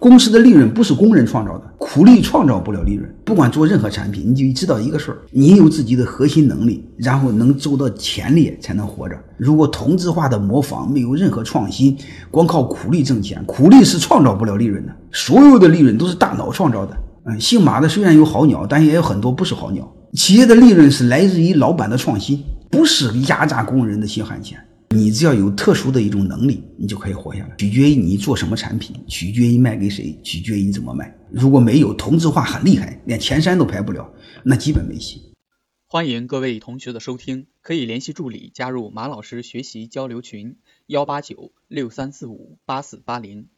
公司的利润不是工人创造的，苦力创造不了利润。不管做任何产品，你就知道一个事儿：你有自己的核心能力，然后能走到前列才能活着。如果同质化的模仿，没有任何创新，光靠苦力挣钱，苦力是创造不了利润的。所有的利润都是大脑创造的。嗯，姓马的虽然有好鸟，但也有很多不是好鸟。企业的利润是来自于老板的创新，不是压榨工人的血汗钱。你只要有特殊的一种能力，你就可以活下来。取决于你做什么产品，取决于卖给谁，取决于你怎么卖。如果没有同质化很厉害，连前三都排不了，那基本没戏。欢迎各位同学的收听，可以联系助理加入马老师学习交流群：幺八九六三四五八四八零。